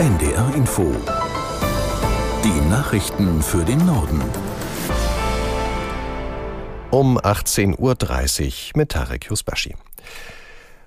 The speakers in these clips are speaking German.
NDR Info. Die Nachrichten für den Norden. Um 18.30 Uhr mit Tarek Yusbashi.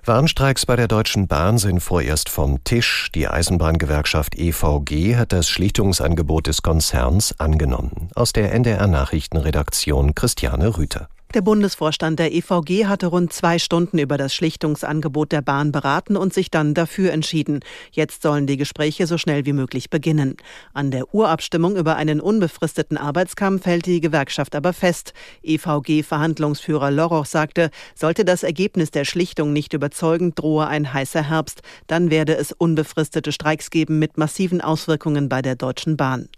Warnstreiks bei der Deutschen Bahn sind vorerst vom Tisch. Die Eisenbahngewerkschaft EVG hat das Schlichtungsangebot des Konzerns angenommen. Aus der NDR Nachrichtenredaktion Christiane Rüther. Der Bundesvorstand der EVG hatte rund zwei Stunden über das Schlichtungsangebot der Bahn beraten und sich dann dafür entschieden. Jetzt sollen die Gespräche so schnell wie möglich beginnen. An der Urabstimmung über einen unbefristeten Arbeitskampf hält die Gewerkschaft aber fest. EVG-Verhandlungsführer Loroch sagte, sollte das Ergebnis der Schlichtung nicht überzeugend, drohe ein heißer Herbst. Dann werde es unbefristete Streiks geben mit massiven Auswirkungen bei der Deutschen Bahn.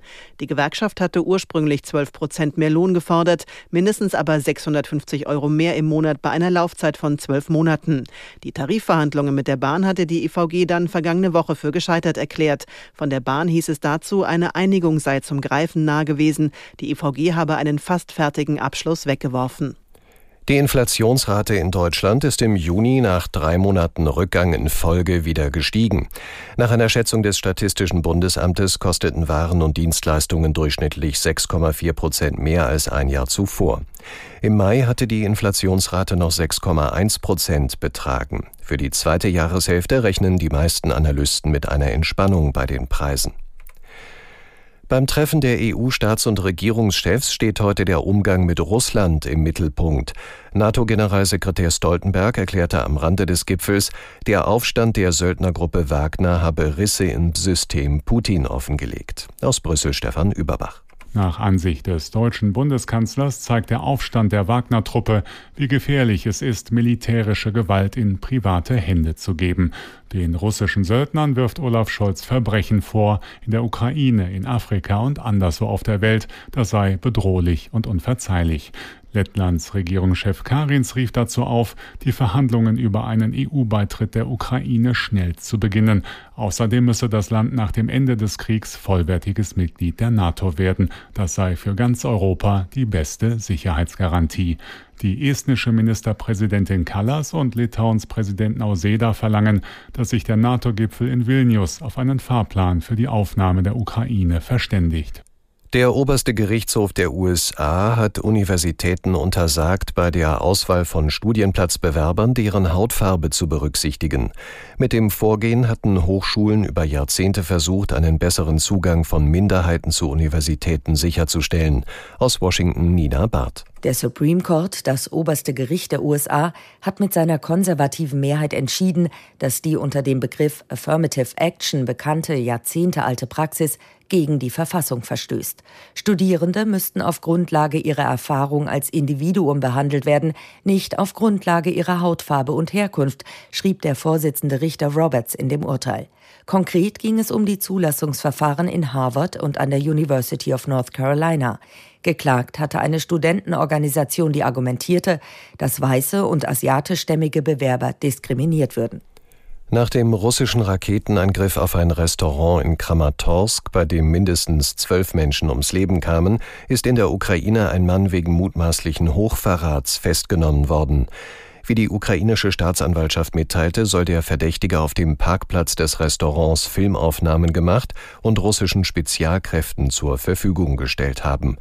Die Gewerkschaft hatte ursprünglich 12 Prozent mehr Lohn gefordert, mindestens aber 600 150 Euro mehr im Monat bei einer Laufzeit von zwölf Monaten. Die Tarifverhandlungen mit der Bahn hatte die EVG dann vergangene Woche für gescheitert erklärt. Von der Bahn hieß es dazu, eine Einigung sei zum Greifen nahe gewesen. Die EVG habe einen fast fertigen Abschluss weggeworfen. Die Inflationsrate in Deutschland ist im Juni nach drei Monaten Rückgang in Folge wieder gestiegen. Nach einer Schätzung des Statistischen Bundesamtes kosteten Waren und Dienstleistungen durchschnittlich 6,4 Prozent mehr als ein Jahr zuvor. Im Mai hatte die Inflationsrate noch 6,1 Prozent betragen. Für die zweite Jahreshälfte rechnen die meisten Analysten mit einer Entspannung bei den Preisen. Beim Treffen der EU-Staats- und Regierungschefs steht heute der Umgang mit Russland im Mittelpunkt. NATO-Generalsekretär Stoltenberg erklärte am Rande des Gipfels, der Aufstand der Söldnergruppe Wagner habe Risse im System Putin offengelegt. Aus Brüssel Stefan Überbach. Nach Ansicht des deutschen Bundeskanzlers zeigt der Aufstand der Wagner-Truppe, wie gefährlich es ist, militärische Gewalt in private Hände zu geben. Den russischen Söldnern wirft Olaf Scholz Verbrechen vor, in der Ukraine, in Afrika und anderswo auf der Welt. Das sei bedrohlich und unverzeihlich. Lettlands Regierungschef Karins rief dazu auf, die Verhandlungen über einen EU-Beitritt der Ukraine schnell zu beginnen. Außerdem müsse das Land nach dem Ende des Kriegs vollwertiges Mitglied der NATO werden. Das sei für ganz Europa die beste Sicherheitsgarantie. Die estnische Ministerpräsidentin Kallas und Litauens Präsident Nauseda verlangen, dass sich der NATO-Gipfel in Vilnius auf einen Fahrplan für die Aufnahme der Ukraine verständigt. Der oberste Gerichtshof der USA hat Universitäten untersagt, bei der Auswahl von Studienplatzbewerbern deren Hautfarbe zu berücksichtigen. Mit dem Vorgehen hatten Hochschulen über Jahrzehnte versucht, einen besseren Zugang von Minderheiten zu Universitäten sicherzustellen. Aus Washington Nina Barth. Der Supreme Court, das oberste Gericht der USA, hat mit seiner konservativen Mehrheit entschieden, dass die unter dem Begriff Affirmative Action bekannte jahrzehntealte Praxis gegen die Verfassung verstößt. Studierende müssten auf Grundlage ihrer Erfahrung als Individuum behandelt werden, nicht auf Grundlage ihrer Hautfarbe und Herkunft, schrieb der Vorsitzende Richter Roberts in dem Urteil. Konkret ging es um die Zulassungsverfahren in Harvard und an der University of North Carolina. Geklagt hatte eine Studentenorganisation, die argumentierte, dass weiße und asiatischstämmige Bewerber diskriminiert würden. Nach dem russischen Raketenangriff auf ein Restaurant in Kramatorsk, bei dem mindestens zwölf Menschen ums Leben kamen, ist in der Ukraine ein Mann wegen mutmaßlichen Hochverrats festgenommen worden. Wie die ukrainische Staatsanwaltschaft mitteilte, soll der Verdächtige auf dem Parkplatz des Restaurants Filmaufnahmen gemacht und russischen Spezialkräften zur Verfügung gestellt haben.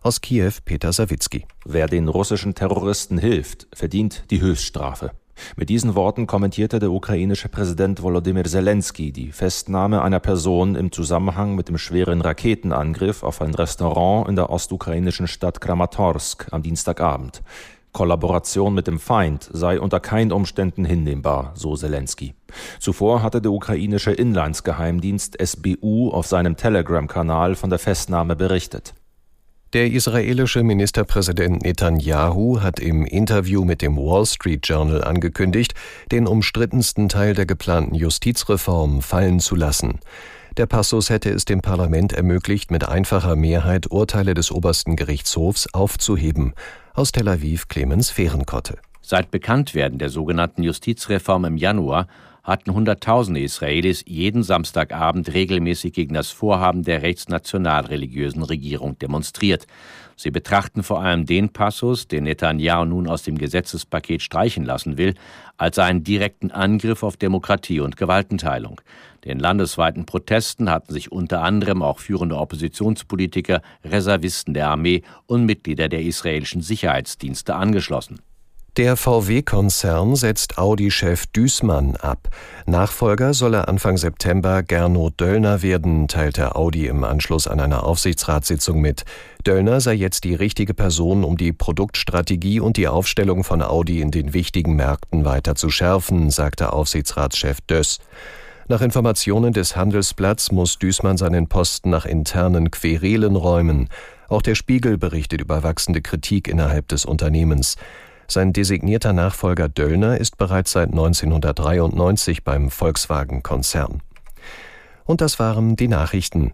Aus Kiew Peter Sawicki. Wer den russischen Terroristen hilft, verdient die Höchststrafe. Mit diesen Worten kommentierte der ukrainische Präsident Volodymyr Zelensky die Festnahme einer Person im Zusammenhang mit dem schweren Raketenangriff auf ein Restaurant in der ostukrainischen Stadt Kramatorsk am Dienstagabend. Kollaboration mit dem Feind sei unter keinen Umständen hinnehmbar, so Zelensky. Zuvor hatte der ukrainische Inlandsgeheimdienst SBU auf seinem Telegram-Kanal von der Festnahme berichtet. Der israelische Ministerpräsident Netanyahu hat im Interview mit dem Wall Street Journal angekündigt, den umstrittensten Teil der geplanten Justizreform fallen zu lassen. Der Passus hätte es dem Parlament ermöglicht, mit einfacher Mehrheit Urteile des obersten Gerichtshofs aufzuheben. Aus Tel Aviv Clemens Fehrenkotte. Seit Bekanntwerden der sogenannten Justizreform im Januar hatten Hunderttausende Israelis jeden Samstagabend regelmäßig gegen das Vorhaben der rechtsnationalreligiösen Regierung demonstriert. Sie betrachten vor allem den Passus, den Netanyahu nun aus dem Gesetzespaket streichen lassen will, als einen direkten Angriff auf Demokratie und Gewaltenteilung. Den landesweiten Protesten hatten sich unter anderem auch führende Oppositionspolitiker, Reservisten der Armee und Mitglieder der israelischen Sicherheitsdienste angeschlossen. Der VW-Konzern setzt Audi-Chef Düßmann ab. Nachfolger soll er Anfang September Gernot Döllner werden, teilte Audi im Anschluss an einer Aufsichtsratssitzung mit. Döllner sei jetzt die richtige Person, um die Produktstrategie und die Aufstellung von Audi in den wichtigen Märkten weiter zu schärfen, sagte Aufsichtsratschef Döss. Nach Informationen des Handelsblatts muss Düßmann seinen Posten nach internen Querelen räumen. Auch der Spiegel berichtet über wachsende Kritik innerhalb des Unternehmens. Sein designierter Nachfolger Döllner ist bereits seit 1993 beim Volkswagen-Konzern. Und das waren die Nachrichten.